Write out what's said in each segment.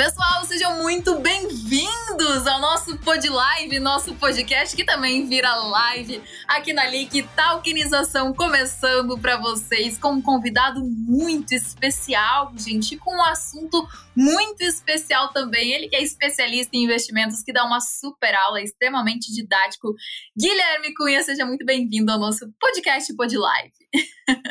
Pessoal, sejam muito bem-vindos ao nosso Pod Live, nosso podcast que também vira live aqui na Link Talkinização começando para vocês com um convidado muito especial, gente, com um assunto muito especial também. Ele que é especialista em investimentos, que dá uma super aula extremamente didático. Guilherme Cunha, seja muito bem-vindo ao nosso podcast Pod Live.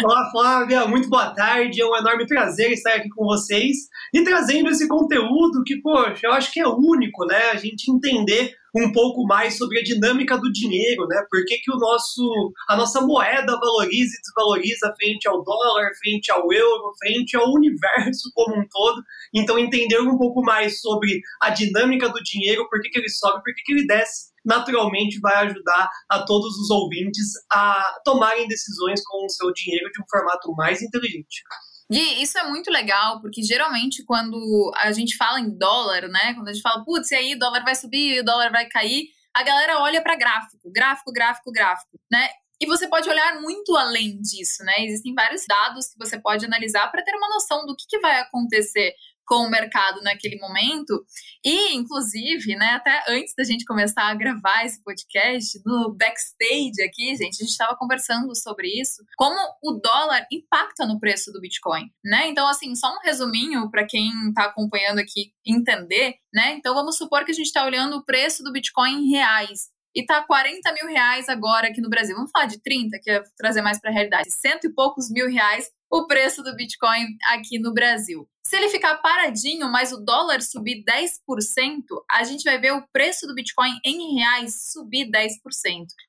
Olá, Flávia, muito boa tarde. É um enorme prazer estar aqui com vocês e trazendo esse conteúdo que, poxa, eu acho que é único, né? A gente entender um pouco mais sobre a dinâmica do dinheiro, né? Por que, que o nosso, a nossa moeda valoriza e desvaloriza frente ao dólar, frente ao euro, frente ao universo como um todo. Então, entender um pouco mais sobre a dinâmica do dinheiro, por que, que ele sobe, por que, que ele desce, naturalmente vai ajudar a todos os ouvintes a tomarem decisões com o seu dinheiro de um formato mais inteligente. E isso é muito legal, porque geralmente quando a gente fala em dólar, né? Quando a gente fala, putz, e aí o dólar vai subir, o dólar vai cair, a galera olha para gráfico, gráfico, gráfico, gráfico, né? E você pode olhar muito além disso, né? Existem vários dados que você pode analisar para ter uma noção do que, que vai acontecer com o mercado naquele momento. E, inclusive, né, até antes da gente começar a gravar esse podcast, no backstage aqui, gente, a gente estava conversando sobre isso, como o dólar impacta no preço do Bitcoin, né? Então, assim, só um resuminho para quem está acompanhando aqui entender, né? Então, vamos supor que a gente está olhando o preço do Bitcoin em reais e tá 40 mil reais agora aqui no Brasil. Vamos falar de 30, que é trazer mais para a realidade. Cento e poucos mil reais o preço do Bitcoin aqui no Brasil. Se ele ficar paradinho, mas o dólar subir 10%, a gente vai ver o preço do Bitcoin em reais subir 10%.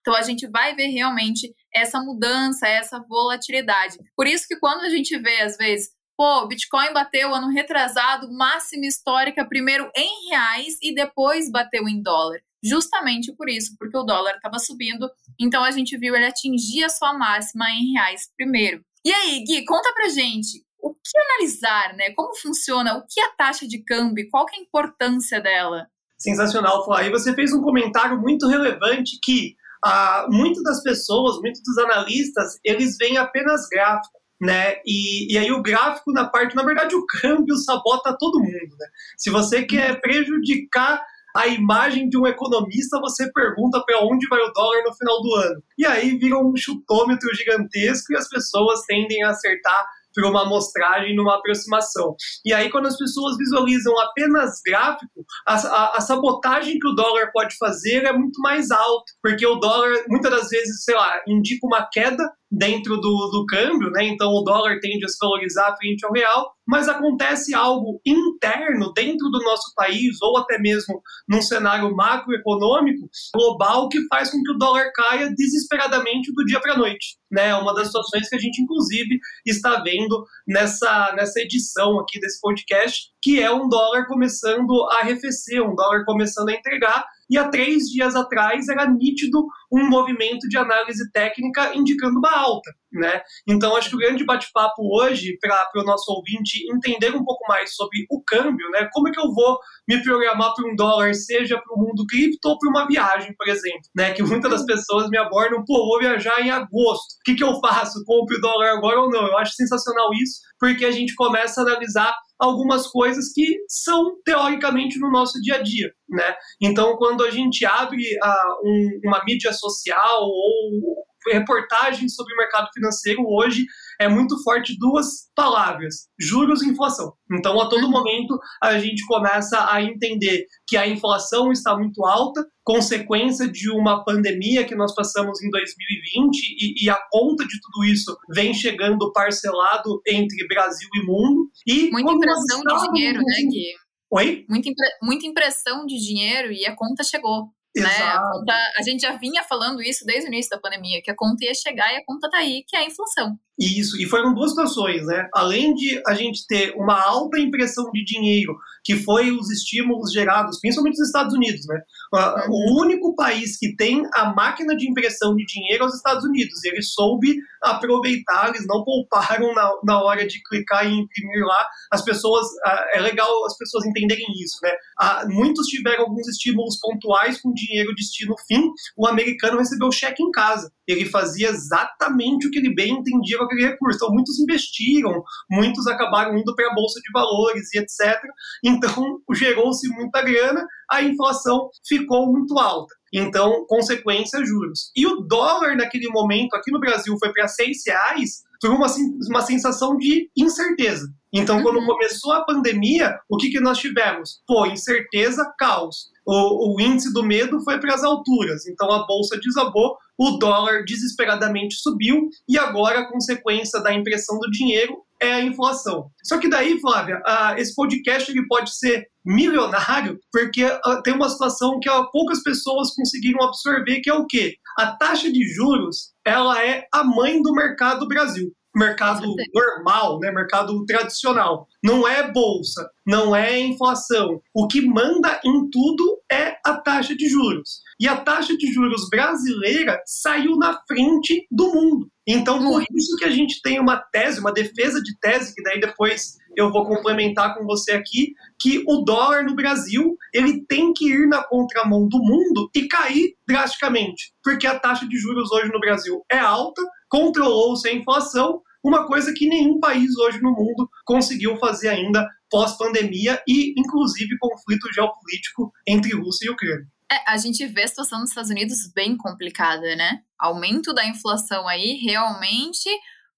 Então a gente vai ver realmente essa mudança, essa volatilidade. Por isso que quando a gente vê, às vezes, pô, Bitcoin bateu ano retrasado, máxima histórica, primeiro em reais e depois bateu em dólar. Justamente por isso, porque o dólar estava subindo, então a gente viu ele atingir a sua máxima em reais primeiro. E aí, Gui, conta pra gente o que analisar, né? Como funciona, o que é a taxa de câmbio, qual que é a importância dela? Sensacional, Flávia. E você fez um comentário muito relevante que ah, muitas das pessoas, muitos dos analistas, eles veem apenas gráfico. Né? E, e aí o gráfico na parte, na verdade, o câmbio sabota todo mundo. Né? Se você quer prejudicar a imagem de um economista, você pergunta para onde vai o dólar no final do ano. E aí vira um chutômetro gigantesco e as pessoas tendem a acertar por uma amostragem numa aproximação. E aí, quando as pessoas visualizam apenas gráfico, a, a, a, sabotagem que o dólar pode fazer é muito mais alta, porque o dólar, muitas das vezes, sei lá, indica uma queda dentro do, do câmbio, né? Então o dólar tende a se valorizar frente ao real, mas acontece algo interno dentro do nosso país ou até mesmo num cenário macroeconômico global que faz com que o dólar caia desesperadamente do dia para a noite, né? É uma das situações que a gente inclusive está vendo nessa nessa edição aqui desse podcast, que é um dólar começando a arrefecer, um dólar começando a entregar e há três dias atrás era nítido um movimento de análise técnica indicando uma alta. Né? Então, acho que o grande bate-papo hoje, para o nosso ouvinte entender um pouco mais sobre o câmbio, né? como é que eu vou me programar para um dólar, seja para o mundo cripto ou para uma viagem, por exemplo. Né? Que muitas das pessoas me abordam, pô, vou viajar em agosto, o que, que eu faço? Compre o dólar agora ou não? Eu acho sensacional isso, porque a gente começa a analisar algumas coisas que são teoricamente no nosso dia a dia, né? Então, quando a gente abre uh, um, uma mídia social ou reportagens sobre o mercado financeiro hoje é muito forte duas palavras: juros e inflação. Então, a todo momento, a gente começa a entender que a inflação está muito alta, consequência de uma pandemia que nós passamos em 2020, e, e a conta de tudo isso vem chegando parcelado entre Brasil e mundo. E Muita impressão de dinheiro, né, Gui? Oi? Muita, impre muita impressão de dinheiro e a conta chegou. Né? A, conta, a gente já vinha falando isso desde o início da pandemia, que a conta ia chegar e a conta tá aí, que é a inflação. Isso, e foram duas situações, né? Além de a gente ter uma alta impressão de dinheiro, que foi os estímulos gerados, principalmente nos Estados Unidos, né? Uhum. O único país que tem a máquina de impressão de dinheiro é os Estados Unidos. E ele soube aproveitar, eles não pouparam na, na hora de clicar e imprimir lá. As pessoas, é legal as pessoas entenderem isso, né? Muitos tiveram alguns estímulos pontuais com dinheiro destino fim, o americano recebeu cheque em casa ele fazia exatamente o que ele bem entendia com aquele recurso. Então, muitos investiram, muitos acabaram indo para a Bolsa de Valores e etc. Então, gerou-se muita grana, a inflação ficou muito alta. Então, consequência, juros. E o dólar, naquele momento, aqui no Brasil, foi para seis reais, foi uma, uma sensação de incerteza. Então, uhum. quando começou a pandemia, o que, que nós tivemos? Pô, incerteza, caos. O, o índice do medo foi para as alturas. Então, a bolsa desabou, o dólar desesperadamente subiu e agora a consequência da impressão do dinheiro é a inflação. Só que daí, Flávia, uh, esse podcast ele pode ser milionário porque uh, tem uma situação que uh, poucas pessoas conseguiram absorver, que é o quê? A taxa de juros ela é a mãe do mercado Brasil mercado normal, né, mercado tradicional. Não é bolsa, não é inflação. O que manda em tudo é a taxa de juros. E a taxa de juros brasileira saiu na frente do mundo. Então, por isso que a gente tem uma tese, uma defesa de tese, que daí depois eu vou complementar com você aqui, que o dólar no Brasil ele tem que ir na contramão do mundo e cair drasticamente, porque a taxa de juros hoje no Brasil é alta, controlou-se a inflação, uma coisa que nenhum país hoje no mundo conseguiu fazer ainda pós-pandemia e, inclusive, conflito geopolítico entre Rússia e Ucrânia. É, a gente vê a situação nos Estados Unidos bem complicada, né? Aumento da inflação aí, realmente.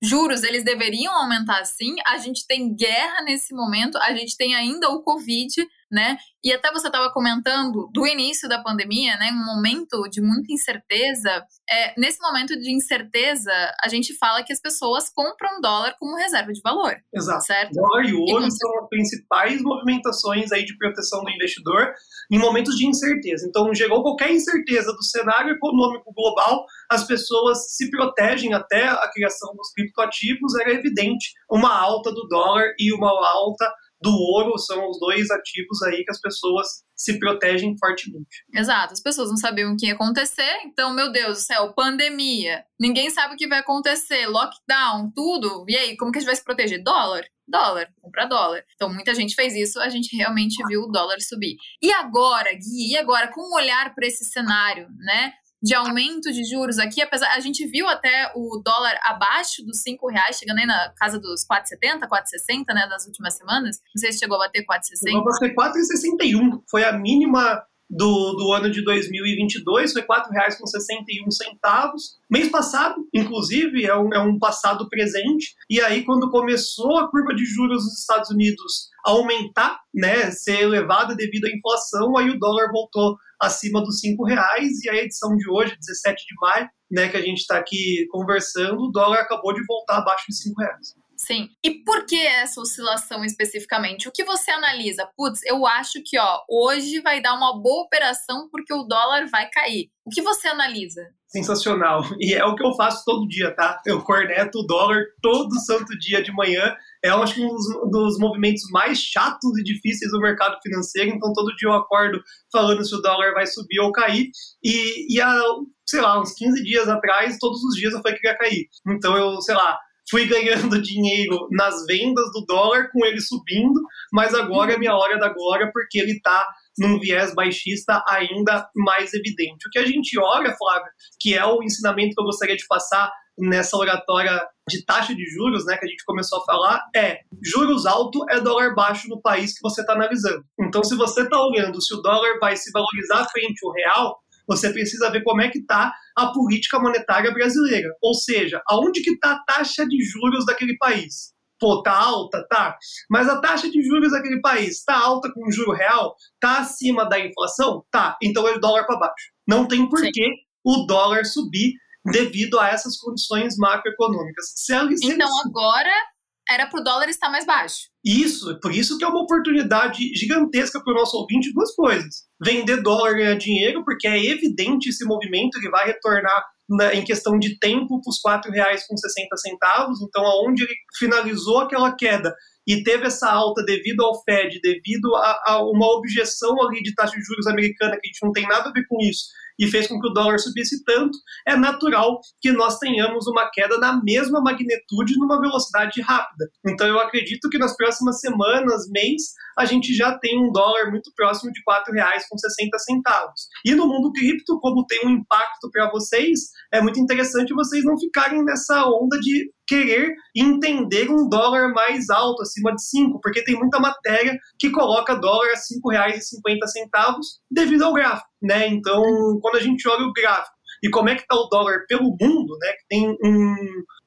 Juros, eles deveriam aumentar sim. A gente tem guerra nesse momento, a gente tem ainda o Covid, né? E até você estava comentando do início da pandemia, né? Um momento de muita incerteza. É, nesse momento de incerteza, a gente fala que as pessoas compram dólar como reserva de valor. Exato. Certo? Dólar e ouro e são as principais movimentações aí de proteção do investidor em momentos de incerteza. Então, gerou qualquer incerteza do cenário econômico global, as pessoas se protegem até a criação dos criptoativos, era evidente uma alta do dólar e uma alta do ouro são os dois ativos aí que as pessoas se protegem fortemente. Exato, as pessoas não sabiam o que ia acontecer, então, meu Deus do céu, pandemia, ninguém sabe o que vai acontecer, lockdown, tudo, e aí, como que a gente vai se proteger? Dólar? Dólar, comprar dólar. Então, muita gente fez isso, a gente realmente viu o dólar subir. E agora, Gui, e agora, com um olhar para esse cenário, né? De aumento de juros aqui, apesar a gente viu até o dólar abaixo dos cinco reais, chegando aí na casa dos 4,70, 4,60, né, nas últimas semanas. Não sei se chegou a bater 4,60. Chegou a bater 4,61. Foi a mínima do, do ano de 2022, foi R$ 4,61. Mês passado, inclusive, é um, é um passado presente. E aí, quando começou a curva de juros dos Estados Unidos aumentar, né, ser elevada devido à inflação, aí o dólar voltou acima dos cinco reais e a edição de hoje, 17 de maio, né, que a gente está aqui conversando, o dólar acabou de voltar abaixo de cinco reais. Sim. E por que essa oscilação especificamente? O que você analisa? Putz, eu acho que ó, hoje vai dar uma boa operação porque o dólar vai cair. O que você analisa? Sensacional. E é o que eu faço todo dia, tá? Eu corneto o dólar todo santo dia de manhã. É, acho que um dos, dos movimentos mais chatos e difíceis do mercado financeiro. Então, todo dia eu acordo falando se o dólar vai subir ou cair. E, e há, sei lá, uns 15 dias atrás, todos os dias eu falei que ia cair. Então, eu, sei lá, fui ganhando dinheiro nas vendas do dólar com ele subindo, mas agora é minha hora da glória porque ele está num viés baixista ainda mais evidente. O que a gente olha, Flávio, que é o ensinamento que eu gostaria de passar nessa oratória de taxa de juros, né, que a gente começou a falar, é juros alto é dólar baixo no país que você está analisando. Então, se você está olhando se o dólar vai se valorizar frente ao real, você precisa ver como é que está a política monetária brasileira. Ou seja, aonde que está a taxa de juros daquele país? Pô, tá alta? Tá. Mas a taxa de juros daquele país está alta com o juro real? Tá acima da inflação? Tá. Então é dólar para baixo. Não tem por que o dólar subir devido a essas condições macroeconômicas. Se ela, se então agora era para o dólar estar mais baixo. Isso, por isso que é uma oportunidade gigantesca para o nosso ouvinte duas coisas. Vender dólar ganhar dinheiro, porque é evidente esse movimento que vai retornar na, em questão de tempo para os R$ 4,60. Então, aonde ele finalizou aquela queda e teve essa alta devido ao Fed, devido a, a, uma objeção ali de taxa de juros americana, que a gente não tem nada a ver com isso, e fez com que o dólar subisse tanto, é natural que nós tenhamos uma queda na mesma magnitude numa velocidade rápida. Então eu acredito que nas próximas semanas, mês, a gente já tem um dólar muito próximo de R$ 4,60. E no mundo cripto, como tem um impacto para vocês, é muito interessante vocês não ficarem nessa onda de querer entender um dólar mais alto, acima de 5, porque tem muita matéria que coloca dólar a R$ 5,50 devido ao gráfico, né? Então, quando a gente olha o gráfico e como é que está o dólar pelo mundo, né? Tem um,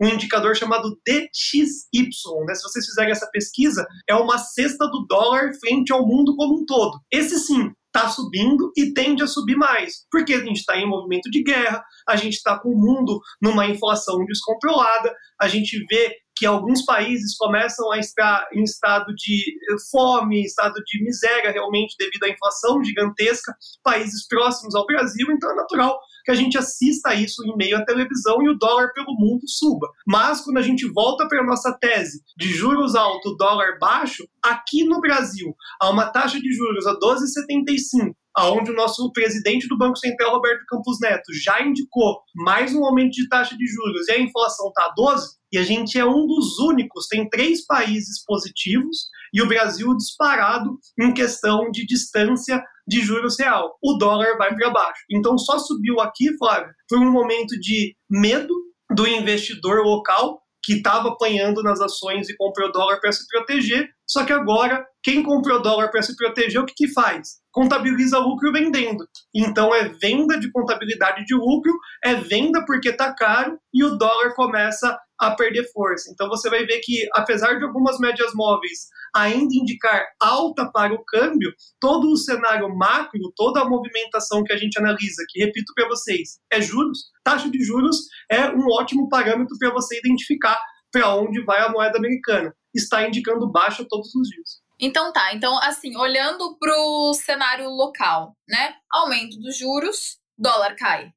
um indicador chamado DXY, né? Se vocês fizerem essa pesquisa, é uma cesta do dólar frente ao mundo como um todo. Esse sim está subindo e tende a subir mais, porque a gente está em movimento de guerra, a gente está com o mundo numa inflação descontrolada, a gente vê que alguns países começam a estar em estado de fome, estado de miséria realmente devido à inflação gigantesca, países próximos ao Brasil, então é natural que a gente assista isso em meio à televisão e o dólar pelo mundo suba. Mas quando a gente volta para a nossa tese de juros alto, dólar baixo, aqui no Brasil há uma taxa de juros a 12,75 aonde o nosso presidente do Banco Central, Roberto Campos Neto, já indicou mais um aumento de taxa de juros e a inflação está a 12, e a gente é um dos únicos, tem três países positivos e o Brasil disparado em questão de distância de juros real. O dólar vai para baixo. Então só subiu aqui, Flávio, foi um momento de medo do investidor local que estava apanhando nas ações e comprou dólar para se proteger. Só que agora, quem comprou dólar para se proteger, o que, que faz? Contabiliza lucro vendendo. Então é venda de contabilidade de lucro, é venda porque está caro e o dólar começa a perder força. Então você vai ver que, apesar de algumas médias móveis ainda indicar alta para o câmbio, todo o cenário macro, toda a movimentação que a gente analisa, que repito para vocês, é juros, taxa de juros é um ótimo parâmetro para você identificar para onde vai a moeda americana. Está indicando baixa todos os dias. Então tá, então assim, olhando para o cenário local, né? Aumento dos juros, dólar cai,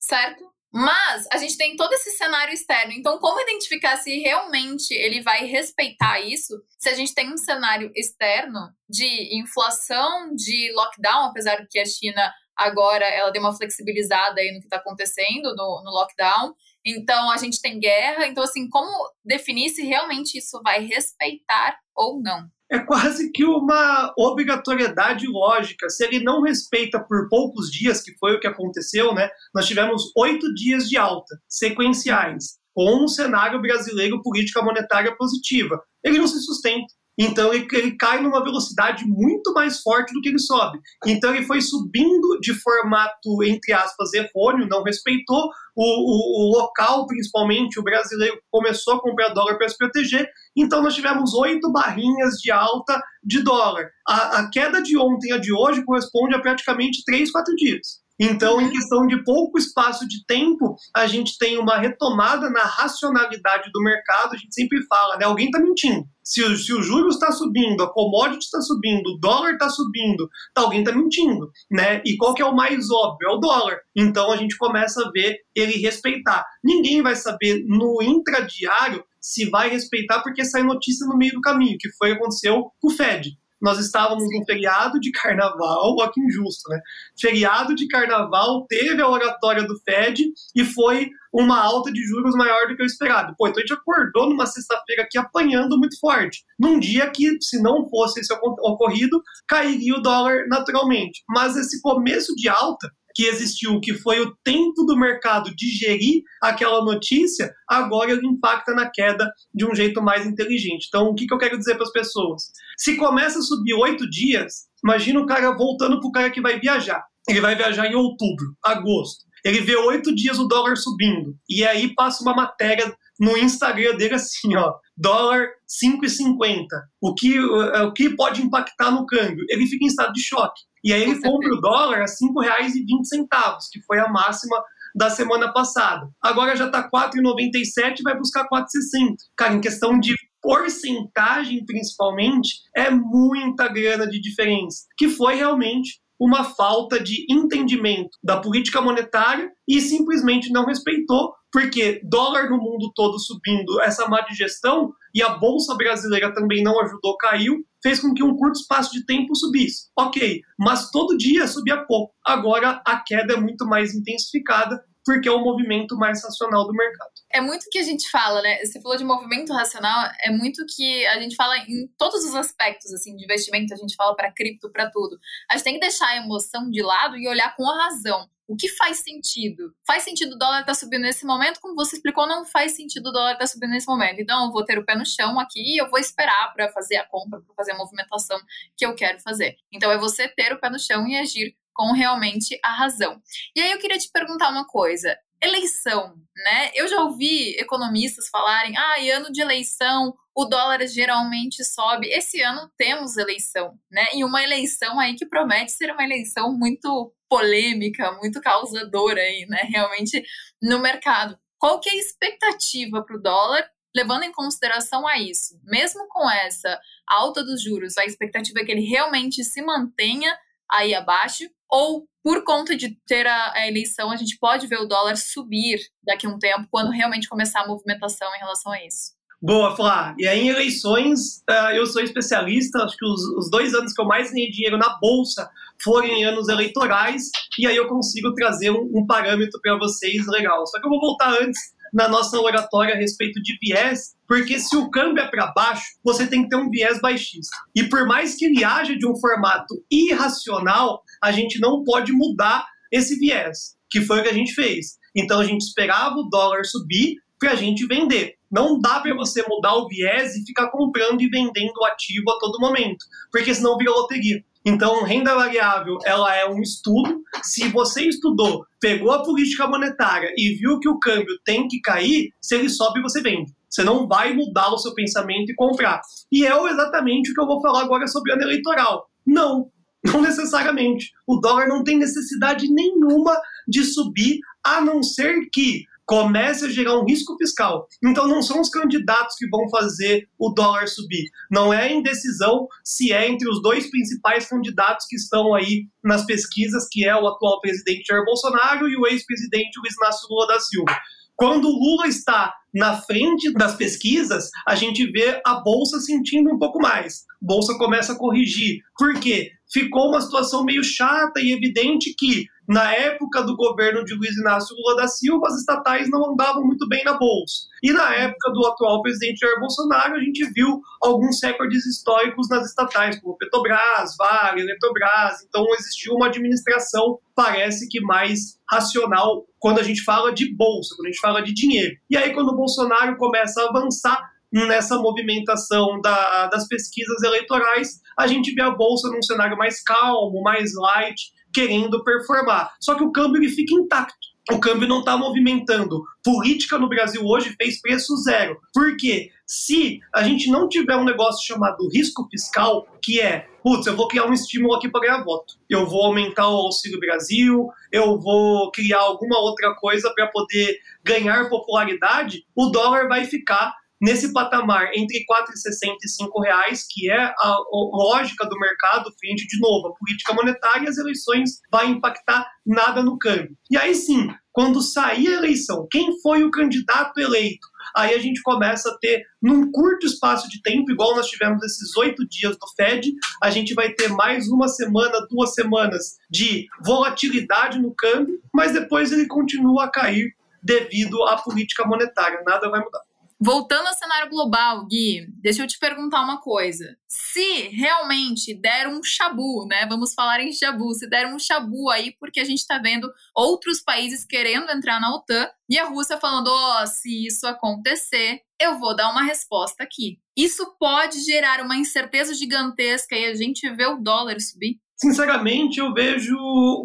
certo? Mas a gente tem todo esse cenário externo. Então, como identificar se realmente ele vai respeitar isso? Se a gente tem um cenário externo de inflação, de lockdown, apesar que a China agora ela deu uma flexibilizada aí no que está acontecendo no, no lockdown. Então a gente tem guerra. Então, assim, como definir se realmente isso vai respeitar ou não? É quase que uma obrigatoriedade lógica. Se ele não respeita por poucos dias, que foi o que aconteceu, né? Nós tivemos oito dias de alta, sequenciais, com um cenário brasileiro política monetária positiva. Ele não se sustenta. Então ele, ele, cai numa velocidade muito mais forte do que ele sobe. Então ele foi subindo de formato, entre aspas, errôneo, não respeitou o, o, o local, principalmente o brasileiro, começou a comprar dólar para se proteger. Então nós tivemos oito barrinhas de alta de dólar. A, a queda de ontem a de hoje corresponde a praticamente três, quatro dias. Então, em questão de pouco espaço de tempo, a gente tem uma retomada na racionalidade do mercado. A gente sempre fala, né? Alguém está mentindo. Se, o, se o juros está subindo, a commodity está subindo, o dólar está subindo, tá, alguém está mentindo, né? E qual que é o mais óbvio? É o dólar. Então a gente começa a ver ele respeitar. Ninguém vai saber no intradiário se vai respeitar porque sai notícia no meio do caminho, que foi o que aconteceu com o Fed nós estávamos num feriado de carnaval, ó que injusto, né? Feriado de carnaval, teve a oratória do Fed e foi uma alta de juros maior do que o esperado. Pô, então a gente acordou numa sexta-feira aqui apanhando muito forte. Num dia que, se não fosse esse ocorrido, cairia o dólar naturalmente. Mas esse começo de alta que existiu, que foi o tempo do mercado digerir aquela notícia, agora ele impacta na queda de um jeito mais inteligente. Então, o que, que eu quero dizer para as pessoas? Se começa a subir oito dias, imagina o cara voltando para o cara que vai viajar. Ele vai viajar em outubro, agosto. Ele vê oito dias o dólar subindo. E aí passa uma matéria no Instagram dele assim, ó, dólar 5,50. O que, o que pode impactar no câmbio? Ele fica em estado de choque. E aí ele compra o dólar a R$ 5,20, que foi a máxima da semana passada. Agora já está 4,97 e vai buscar 4,60. Cara, em questão de porcentagem, principalmente, é muita grana de diferença, que foi realmente uma falta de entendimento da política monetária e simplesmente não respeitou, porque dólar no mundo todo subindo, essa má digestão e a bolsa brasileira também não ajudou, caiu, fez com que um curto espaço de tempo subisse. Ok, mas todo dia subia pouco. Agora a queda é muito mais intensificada porque é o movimento mais racional do mercado. É muito que a gente fala, né? Você falou de movimento racional, é muito que a gente fala em todos os aspectos assim de investimento, a gente fala para cripto, para tudo. A gente tem que deixar a emoção de lado e olhar com a razão. O que faz sentido? Faz sentido o dólar estar tá subindo nesse momento? Como você explicou, não faz sentido o dólar estar tá subindo nesse momento. Então, eu vou ter o pé no chão aqui e eu vou esperar para fazer a compra, para fazer a movimentação que eu quero fazer. Então, é você ter o pé no chão e agir com realmente a razão. E aí eu queria te perguntar uma coisa. Eleição, né? Eu já ouvi economistas falarem, ah, ano de eleição, o dólar geralmente sobe. Esse ano temos eleição, né? E uma eleição aí que promete ser uma eleição muito polêmica, muito causadora aí, né? Realmente no mercado. Qual que é a expectativa para o dólar, levando em consideração a isso? Mesmo com essa alta dos juros, a expectativa é que ele realmente se mantenha aí abaixo, ou por conta de ter a, a, eleição, a gente pode ver o dólar subir daqui a um tempo, quando realmente começar a movimentação em relação a isso. Boa, Flá. E aí, em eleições, uh, eu sou especialista. Acho que os, os, dois anos que eu mais ganhei dinheiro na bolsa foram em anos eleitorais. E aí eu consigo trazer um, um parâmetro para vocês legal. Só que eu vou voltar antes na nossa oratória a respeito de viés, porque se o câmbio é para baixo, você tem que ter um viés baixista. E por mais que ele haja de um formato irracional, a gente não pode mudar esse viés, que foi o que a gente fez. Então a gente esperava o dólar subir para a gente vender. Não dá para você mudar o viés e ficar comprando e vendendo o ativo a todo momento, porque senão vira loteria. Então, renda variável, ela é um estudo. Se você estudou, pegou a política monetária e viu que o câmbio tem que cair, se ele sobe, você vende. Você não vai mudar o seu pensamento e comprar. E é exatamente o que eu vou falar agora sobre ano eleitoral. Não, não necessariamente. O dólar não tem necessidade nenhuma de subir, a não ser que comece a gerar um risco fiscal. Então não são os candidatos que vão fazer o dólar subir. Não é indecisão se é entre os dois principais candidatos que estão aí nas pesquisas, que é o atual presidente Jair Bolsonaro e o ex-presidente Luiz Inácio Lula da Silva. Quando o Lula está na frente das pesquisas, a gente vê a bolsa sentindo um pouco mais. A bolsa começa a corrigir. Por quê? Ficou uma situação meio chata e evidente que na época do governo de Luiz Inácio Lula da Silva, as estatais não andavam muito bem na bolsa. E na época do atual presidente Jair Bolsonaro, a gente viu alguns recordes históricos nas estatais, como Petrobras, Vale, Eletrobras. Então existiu uma administração, parece que mais racional, quando a gente fala de bolsa, quando a gente fala de dinheiro. E aí, quando o Bolsonaro começa a avançar, nessa movimentação da, das pesquisas eleitorais, a gente vê a bolsa num cenário mais calmo, mais light, querendo performar. Só que o câmbio ele fica intacto. O câmbio não está movimentando. Política no Brasil hoje fez preço zero. Por quê? Se a gente não tiver um negócio chamado risco fiscal, que é, putz, eu vou criar um estímulo aqui para ganhar voto. Eu vou aumentar o Auxílio Brasil, eu vou criar alguma outra coisa para poder ganhar popularidade, o dólar vai ficar nesse patamar entre R$ 4,60 e R$ reais, que é a lógica do mercado frente, de novo, a política monetária e as eleições vai impactar nada no câmbio. E aí sim, quando sair a eleição, quem foi o candidato eleito? Aí a gente começa a ter, num curto espaço de tempo, igual nós tivemos esses oito dias do Fed, a gente vai ter mais uma semana, duas semanas de volatilidade no câmbio, mas depois ele continua a cair devido à política monetária, nada vai mudar. Voltando ao cenário global, Gui, deixa eu te perguntar uma coisa. Se realmente der um chabu, né? Vamos falar em chabu, se der um chabu aí, porque a gente está vendo outros países querendo entrar na OTAN e a Rússia falando: ó, oh, se isso acontecer, eu vou dar uma resposta aqui. Isso pode gerar uma incerteza gigantesca e a gente vê o dólar subir? Sinceramente, eu vejo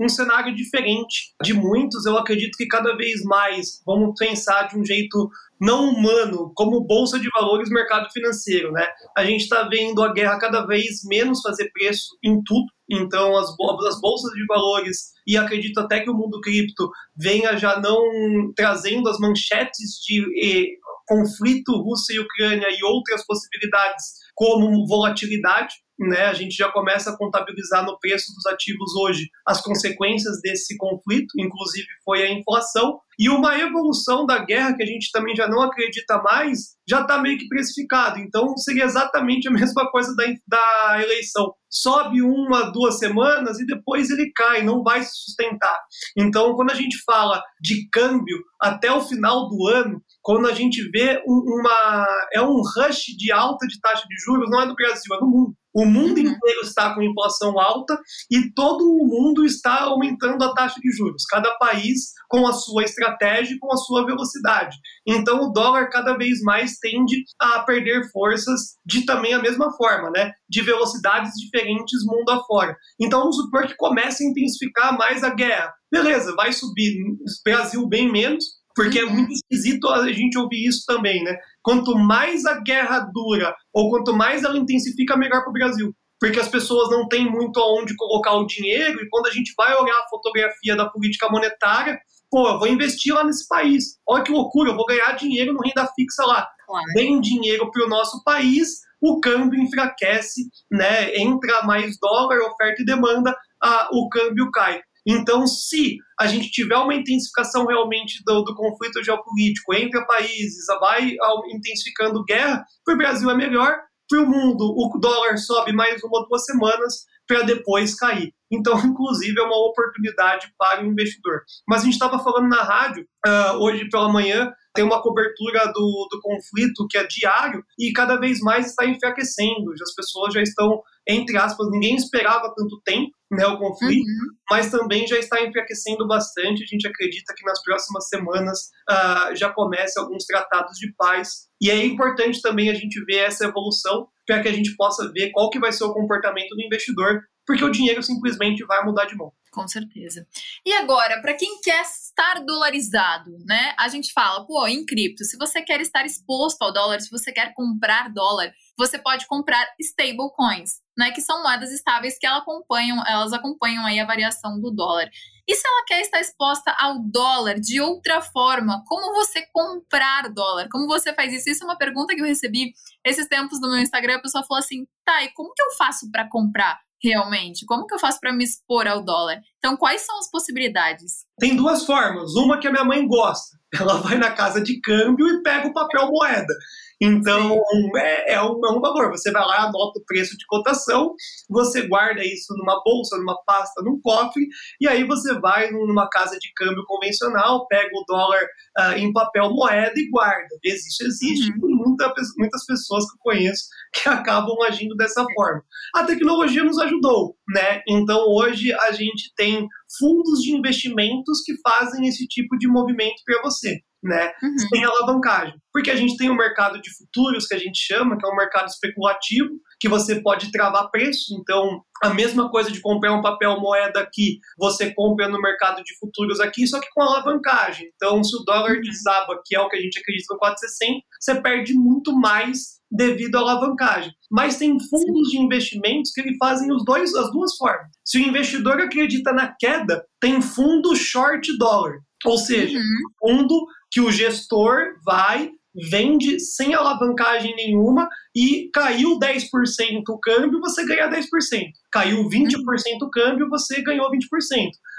um cenário diferente de muitos. Eu acredito que cada vez mais vamos pensar de um jeito não humano, como bolsa de valores, mercado financeiro, né? A gente está vendo a guerra cada vez menos fazer preço em tudo. Então, as, as bolsas de valores, e acredito até que o mundo cripto venha já não trazendo as manchetes de conflito Rússia e Ucrânia e outras possibilidades como volatilidade. Né? A gente já começa a contabilizar no preço dos ativos hoje as consequências desse conflito, inclusive foi a inflação. E uma evolução da guerra que a gente também já não acredita mais, já está meio que precificado. Então seria exatamente a mesma coisa da, da eleição. Sobe uma, duas semanas e depois ele cai, não vai se sustentar. Então, quando a gente fala de câmbio até o final do ano, quando a gente vê uma. é um rush de alta de taxa de juros, não é do Brasil, é do mundo. O mundo uhum. inteiro está com inflação alta e todo o mundo está aumentando a taxa de juros, cada país com a sua estratégia e com a sua velocidade. Então o dólar cada vez mais tende a perder forças de também a mesma forma, né? De velocidades diferentes mundo afora. Então vamos supor que comece a intensificar mais a guerra. Beleza, vai subir Brasil bem menos, porque é uhum. muito esquisito a gente ouvir isso também, né? Quanto mais a guerra dura, ou quanto mais ela intensifica, melhor para o Brasil. Porque as pessoas não têm muito aonde colocar o dinheiro, e quando a gente vai olhar a fotografia da política monetária, pô, eu vou investir lá nesse país. Olha que loucura, eu vou ganhar dinheiro no renda fixa lá. Claro. Vem dinheiro para o nosso país, o câmbio enfraquece, né? entra mais dólar, oferta e demanda, a, o câmbio cai. Então, se a gente tiver uma intensificação realmente do, do conflito geopolítico entre países, vai intensificando guerra, para o Brasil é melhor, para o mundo o dólar sobe mais uma ou duas semanas para depois cair. Então, inclusive, é uma oportunidade para o investidor. Mas a gente estava falando na rádio, uh, hoje pela manhã, tem uma cobertura do, do conflito que é diário e cada vez mais está enfraquecendo. As pessoas já estão, entre aspas, ninguém esperava tanto tempo né, o conflito, uhum. mas também já está enfraquecendo bastante. A gente acredita que nas próximas semanas uh, já comece alguns tratados de paz. E é importante também a gente ver essa evolução para que a gente possa ver qual que vai ser o comportamento do investidor, porque o dinheiro simplesmente vai mudar de mão. Com certeza. E agora, para quem quer estar dolarizado, né? A gente fala, pô, em cripto, se você quer estar exposto ao dólar, se você quer comprar dólar, você pode comprar stablecoins, né? Que são moedas estáveis que elas acompanham, elas acompanham aí a variação do dólar. E se ela quer estar exposta ao dólar de outra forma, como você comprar dólar? Como você faz isso? Isso é uma pergunta que eu recebi esses tempos no meu Instagram. A pessoa falou assim: tá, e como que eu faço para comprar? realmente? Como que eu faço para me expor ao dólar? Então, quais são as possibilidades? Tem duas formas. Uma que a minha mãe gosta. Ela vai na casa de câmbio e pega o papel moeda. Então, é, é, um, é um valor. Você vai lá, anota o preço de cotação, você guarda isso numa bolsa, numa pasta, num cofre, e aí você vai numa casa de câmbio convencional, pega o dólar uh, em papel moeda e guarda. Existe, existe. Uhum. Muita, muitas pessoas que eu conheço que acabam agindo dessa forma. A tecnologia nos ajudou, né? Então, hoje a gente tem fundos de investimentos que fazem esse tipo de movimento para você né? Uhum. Sem alavancagem. Porque a gente tem o um mercado de futuros, que a gente chama, que é um mercado especulativo, que você pode travar preço. Então, a mesma coisa de comprar um papel moeda aqui, você compra no mercado de futuros aqui, só que com alavancagem. Então, se o dólar uhum. desaba, que é o que a gente acredita no 460, você perde muito mais devido à alavancagem. Mas tem fundos de investimentos que ele fazem os dois, as duas formas. Se o investidor acredita na queda, tem fundo short dólar. Ou seja, uhum. fundo que o gestor vai, vende sem alavancagem nenhuma e caiu 10% o câmbio, você ganha 10%. Caiu 20% o câmbio, você ganhou 20%.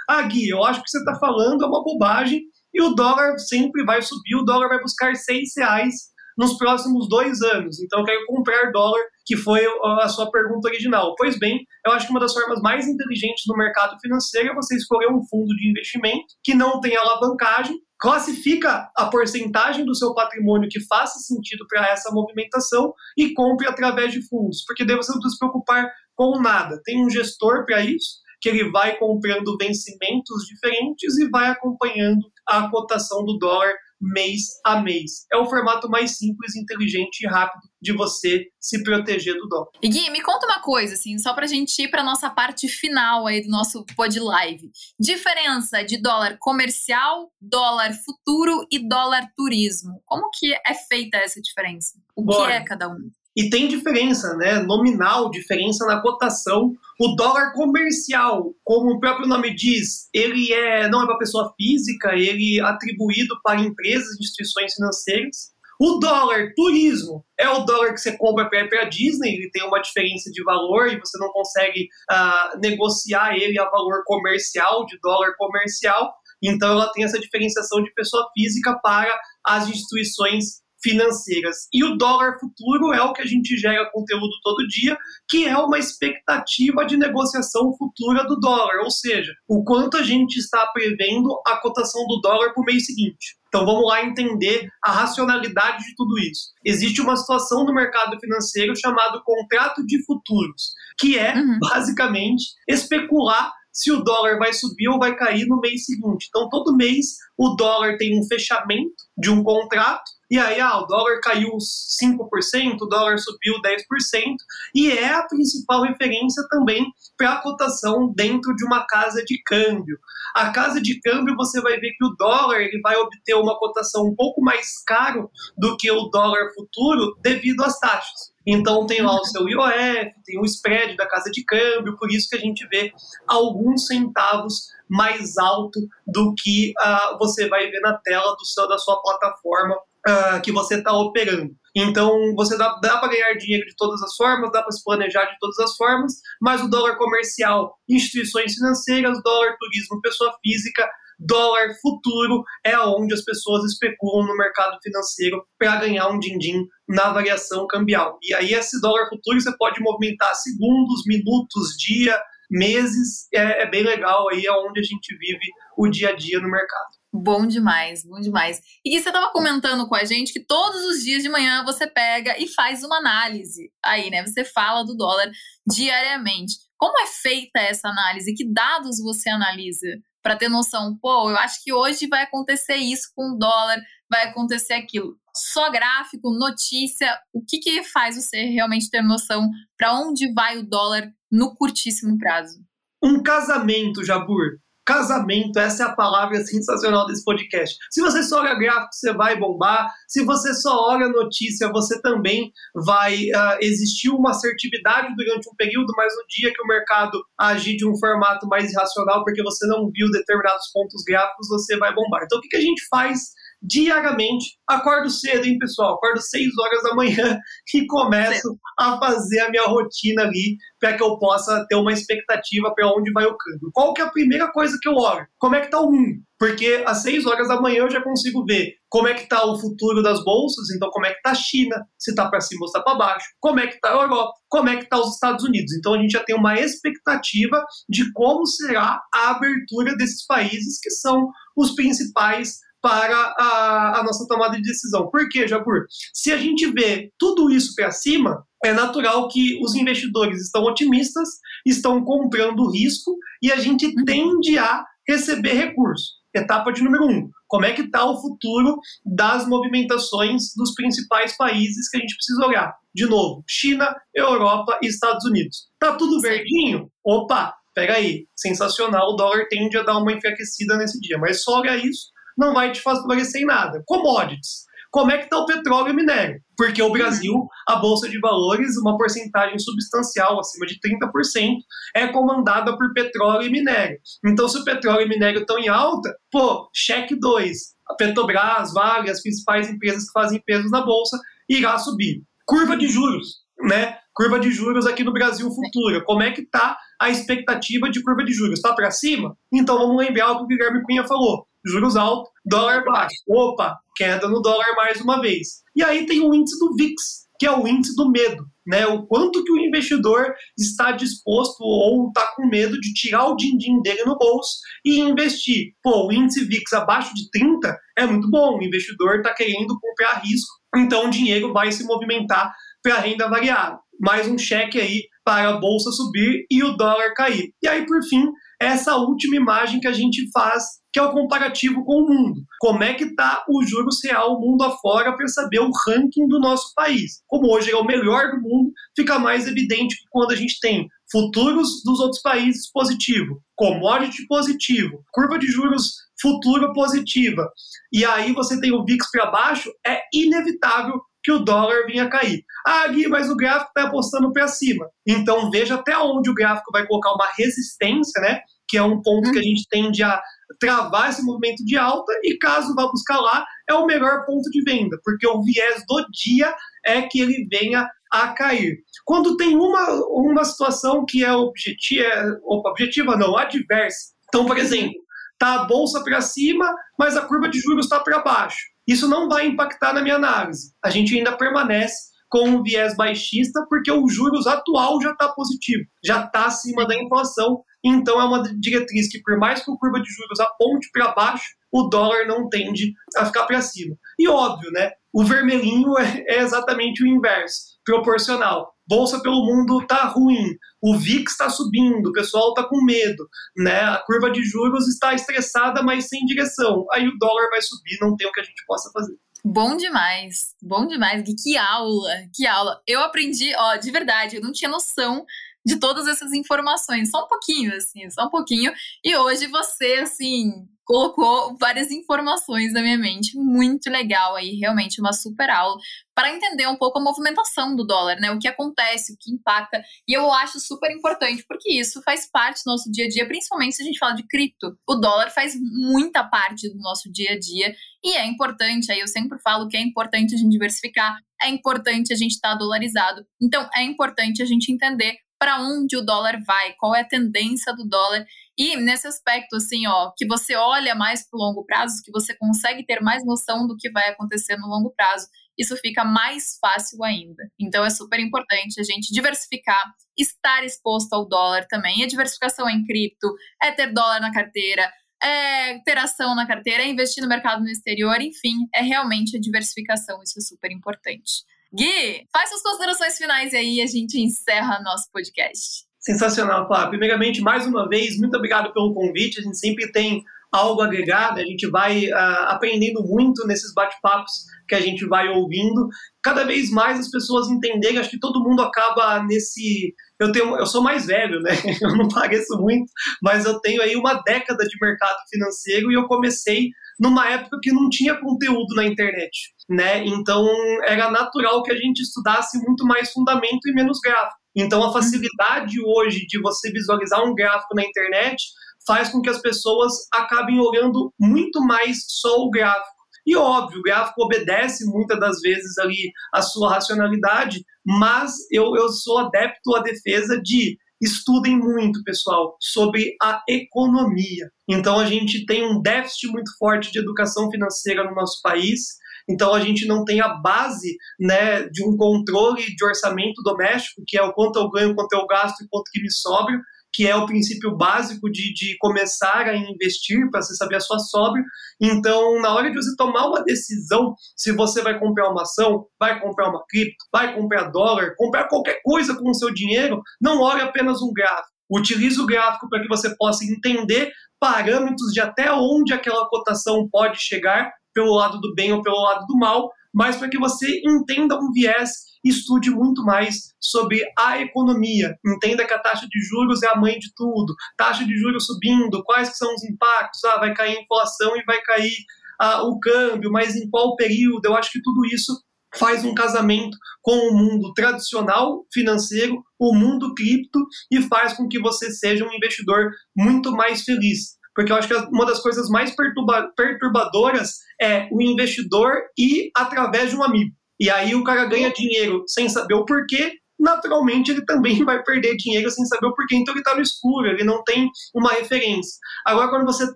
Ah, Gui, eu acho que você está falando é uma bobagem e o dólar sempre vai subir, o dólar vai buscar 6 reais nos próximos dois anos. Então, eu quero comprar dólar, que foi a sua pergunta original. Pois bem, eu acho que uma das formas mais inteligentes no mercado financeiro é você escolher um fundo de investimento que não tem alavancagem, classifica a porcentagem do seu patrimônio que faça sentido para essa movimentação e compre através de fundos, porque daí você não precisa se preocupar com nada. Tem um gestor para isso, que ele vai comprando vencimentos diferentes e vai acompanhando a cotação do dólar mês a mês. É o formato mais simples, inteligente e rápido de você se proteger do dólar. E Gui, me conta uma coisa, assim, só pra gente ir pra nossa parte final aí do nosso pod live. Diferença de dólar comercial, dólar futuro e dólar turismo. Como que é feita essa diferença? O que é cada um? E tem diferença, né? Nominal, diferença na cotação. O dólar comercial, como o próprio nome diz, ele é não é para pessoa física, ele é atribuído para empresas e instituições financeiras. O dólar turismo é o dólar que você compra para a Disney, ele tem uma diferença de valor e você não consegue uh, negociar ele a valor comercial, de dólar comercial. Então ela tem essa diferenciação de pessoa física para as instituições financeiras. E o dólar futuro é o que a gente gera conteúdo todo dia, que é uma expectativa de negociação futura do dólar, ou seja, o quanto a gente está prevendo a cotação do dólar para o mês seguinte. Então vamos lá entender a racionalidade de tudo isso. Existe uma situação no mercado financeiro chamado contrato de futuros, que é uhum. basicamente especular se o dólar vai subir ou vai cair no mês seguinte. Então todo mês o dólar tem um fechamento de um contrato e aí, ah, o dólar caiu 5%, o dólar subiu 10%, e é a principal referência também para a cotação dentro de uma casa de câmbio. A casa de câmbio, você vai ver que o dólar ele vai obter uma cotação um pouco mais caro do que o dólar futuro devido às taxas. Então tem lá o seu IOF, tem o spread da casa de câmbio, por isso que a gente vê alguns centavos mais alto do que uh, você vai ver na tela do seu, da sua plataforma uh, que você está operando. Então, você dá, dá para ganhar dinheiro de todas as formas, dá para se planejar de todas as formas, mas o dólar comercial, instituições financeiras, dólar turismo, pessoa física, dólar futuro é onde as pessoas especulam no mercado financeiro para ganhar um din-din na variação cambial. E aí, esse dólar futuro você pode movimentar segundos, minutos, dia, meses, é, é bem legal aí, é onde a gente vive o dia a dia no mercado. Bom demais, bom demais. E você estava comentando com a gente que todos os dias de manhã você pega e faz uma análise aí, né? Você fala do dólar diariamente. Como é feita essa análise? Que dados você analisa para ter noção? Pô, eu acho que hoje vai acontecer isso com o dólar, vai acontecer aquilo. Só gráfico, notícia, o que, que faz você realmente ter noção para onde vai o dólar no curtíssimo prazo? Um casamento, Jabur casamento, essa é a palavra sensacional desse podcast. Se você só olha gráfico, você vai bombar. Se você só olha notícia, você também vai uh, existir uma assertividade durante um período, mas no dia que o mercado agir de um formato mais irracional, porque você não viu determinados pontos gráficos, você vai bombar. Então, o que, que a gente faz diariamente. Acordo cedo, hein, pessoal? Acordo 6 horas da manhã e começo a fazer a minha rotina ali para que eu possa ter uma expectativa para onde vai o câmbio. Qual que é a primeira coisa que eu olho? Como é que está o mundo? Porque às 6 horas da manhã eu já consigo ver como é que está o futuro das bolsas, então como é que está a China, se está para cima ou está para baixo, como é que está a Europa, como é que está os Estados Unidos. Então a gente já tem uma expectativa de como será a abertura desses países que são os principais para a, a, nossa tomada de decisão. Por quê, Jabur? Se a gente vê tudo isso para cima, é natural que os investidores estão otimistas, estão comprando risco e a gente uhum. tende a receber recursos. Etapa de número um. Como é que está o futuro das movimentações dos principais países que a gente precisa olhar? De novo, China, Europa e Estados Unidos. Tá tudo verdinho? Opa, peraí, sensacional, o dólar tende a dar uma enfraquecida nesse dia, mas só olha isso não vai te favorecer em nada. Commodities. Como é que está o petróleo e o minério? Porque o Brasil, a Bolsa de Valores, uma porcentagem substancial, acima de 30%, é comandada por petróleo e minério. Então, se o petróleo e minério estão em alta, pô, cheque 2. A Petrobras, Vale, as principais empresas que fazem pesos na Bolsa, irá subir. Curva de juros, né? Curva de juros aqui no Brasil futura. Como é que está a expectativa de curva de juros? Está para cima? Então vamos lembrar o que o Guilherme Cunha falou juros altos, dólar baixo. Opa, queda no dólar mais uma vez. E aí tem o índice do VIX, que é o índice do medo, né? O quanto que o investidor está disposto ou está com medo de tirar o din-din dele no bolso e investir. Pô, o índice VIX abaixo de 30 é muito bom, o investidor está querendo comprar risco, então o dinheiro vai se movimentar para a renda variável. Mais um cheque aí para a bolsa subir e o dólar cair. E aí, por fim, essa última imagem que a gente faz que é o comparativo com o mundo. Como é que está o juros real mundo afora para saber o ranking do nosso país. Como hoje é o melhor do mundo, fica mais evidente quando a gente tem futuros dos outros países positivo, commodity positivo, curva de juros futura positiva, e aí você tem o VIX para baixo, é inevitável que o dólar vinha cair. Ah, Gui, mas o gráfico está apostando para cima. Então veja até onde o gráfico vai colocar uma resistência, né? Que é um ponto que a gente tende a travar esse movimento de alta e caso vá buscar lá, é o melhor ponto de venda, porque o viés do dia é que ele venha a cair. Quando tem uma, uma situação que é objetiva, é, opa, objetiva não, adversa. Então, por exemplo, tá a bolsa para cima, mas a curva de juros está para baixo. Isso não vai impactar na minha análise. A gente ainda permanece com um viés baixista, porque o juros atual já está positivo, já está acima da inflação. Então é uma diretriz que, por mais que o curva de juros aponte para baixo, o dólar não tende a ficar para cima. E óbvio, né? O vermelhinho é exatamente o inverso, proporcional. Bolsa pelo mundo está ruim, o VIX está subindo, o pessoal está com medo, né? A curva de juros está estressada, mas sem direção. Aí o dólar vai subir, não tem o que a gente possa fazer. Bom demais, bom demais. Que aula, que aula. Eu aprendi, ó, de verdade, eu não tinha noção de todas essas informações, só um pouquinho, assim, só um pouquinho. E hoje você, assim, colocou várias informações na minha mente, muito legal aí, realmente uma super aula para entender um pouco a movimentação do dólar, né? O que acontece, o que impacta. E eu acho super importante, porque isso faz parte do nosso dia a dia, principalmente se a gente fala de cripto. O dólar faz muita parte do nosso dia a dia e é importante, aí eu sempre falo que é importante a gente diversificar, é importante a gente estar tá dolarizado. Então, é importante a gente entender para onde o dólar vai, qual é a tendência do dólar. E nesse aspecto, assim, ó, que você olha mais para o longo prazo, que você consegue ter mais noção do que vai acontecer no longo prazo, isso fica mais fácil ainda. Então é super importante a gente diversificar, estar exposto ao dólar também. E a diversificação é em cripto, é ter dólar na carteira, é ter ação na carteira, é investir no mercado no exterior, enfim, é realmente a diversificação, isso é super importante. Gui, faz suas considerações finais aí e a gente encerra nosso podcast. Sensacional, Flávio. Primeiramente, mais uma vez, muito obrigado pelo convite. A gente sempre tem algo agregado, a gente vai uh, aprendendo muito nesses bate-papos que a gente vai ouvindo. Cada vez mais as pessoas entenderem, acho que todo mundo acaba nesse. Eu, tenho, eu sou mais velho, né? Eu não pareço muito, mas eu tenho aí uma década de mercado financeiro e eu comecei numa época que não tinha conteúdo na internet, né? Então era natural que a gente estudasse muito mais fundamento e menos gráfico. Então a facilidade hoje de você visualizar um gráfico na internet faz com que as pessoas acabem olhando muito mais só o gráfico. E óbvio, o gráfico obedece muitas das vezes ali a sua racionalidade, mas eu, eu sou adepto à defesa de estudem muito, pessoal, sobre a economia. Então a gente tem um déficit muito forte de educação financeira no nosso país. Então a gente não tem a base né, de um controle de orçamento doméstico, que é o quanto eu ganho, quanto eu gasto e quanto que me sobra que é o princípio básico de, de começar a investir para você saber a sua sobra. Então, na hora de você tomar uma decisão, se você vai comprar uma ação, vai comprar uma cripto, vai comprar dólar, comprar qualquer coisa com o seu dinheiro, não olhe apenas um gráfico. Utilize o gráfico para que você possa entender parâmetros de até onde aquela cotação pode chegar, pelo lado do bem ou pelo lado do mal, mas para que você entenda um viés estude muito mais sobre a economia. Entenda que a taxa de juros é a mãe de tudo. Taxa de juros subindo, quais são os impactos? Ah, vai cair a inflação e vai cair ah, o câmbio, mas em qual período? Eu acho que tudo isso faz um casamento com o mundo tradicional financeiro, o mundo cripto, e faz com que você seja um investidor muito mais feliz. Porque eu acho que uma das coisas mais perturba perturbadoras é o investidor ir através de um amigo. E aí o cara ganha dinheiro sem saber o porquê, naturalmente ele também vai perder dinheiro sem saber o porquê. Então ele está no escuro, ele não tem uma referência. Agora, quando você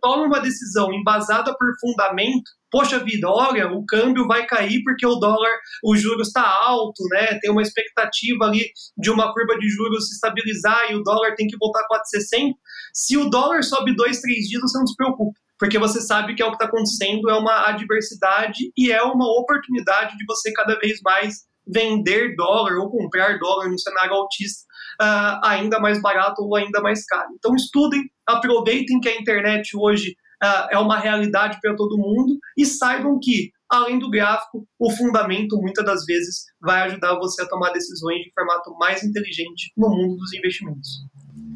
toma uma decisão embasada por fundamento, poxa vida, olha, o câmbio vai cair porque o dólar, o juros está alto, né? Tem uma expectativa ali de uma curva de juros se estabilizar e o dólar tem que voltar a 4,60. Se o dólar sobe dois, três dias, você não se preocupa porque você sabe que é o que está acontecendo, é uma adversidade e é uma oportunidade de você cada vez mais vender dólar ou comprar dólar no cenário autista uh, ainda mais barato ou ainda mais caro. Então estudem, aproveitem que a internet hoje uh, é uma realidade para todo mundo e saibam que, além do gráfico, o fundamento muitas das vezes vai ajudar você a tomar decisões de formato mais inteligente no mundo dos investimentos.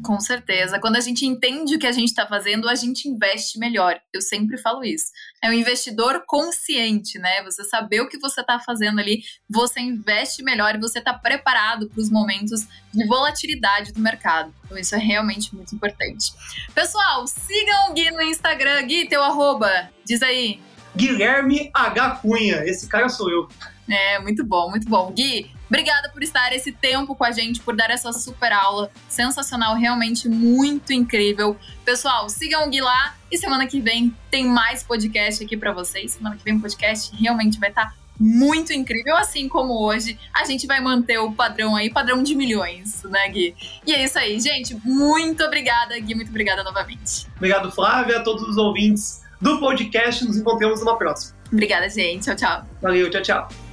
Com certeza. Quando a gente entende o que a gente está fazendo, a gente investe melhor. Eu sempre falo isso. É um investidor consciente, né? Você saber o que você está fazendo ali, você investe melhor e você está preparado para os momentos de volatilidade do mercado. Então, isso é realmente muito importante. Pessoal, sigam o Gui no Instagram. Gui, teu arroba. Diz aí. Guilherme H. Cunha. Esse cara sou eu. É, muito bom, muito bom. Gui, obrigada por estar esse tempo com a gente, por dar essa super aula. Sensacional, realmente muito incrível. Pessoal, sigam o Gui lá e semana que vem tem mais podcast aqui para vocês. Semana que vem o podcast realmente vai estar muito incrível, assim como hoje. A gente vai manter o padrão aí, padrão de milhões, né, Gui? E é isso aí, gente. Muito obrigada, Gui. Muito obrigada novamente. Obrigado, Flávia, a todos os ouvintes do podcast. Nos encontramos numa próxima. Obrigada, gente. Tchau, tchau. Valeu, tchau, tchau.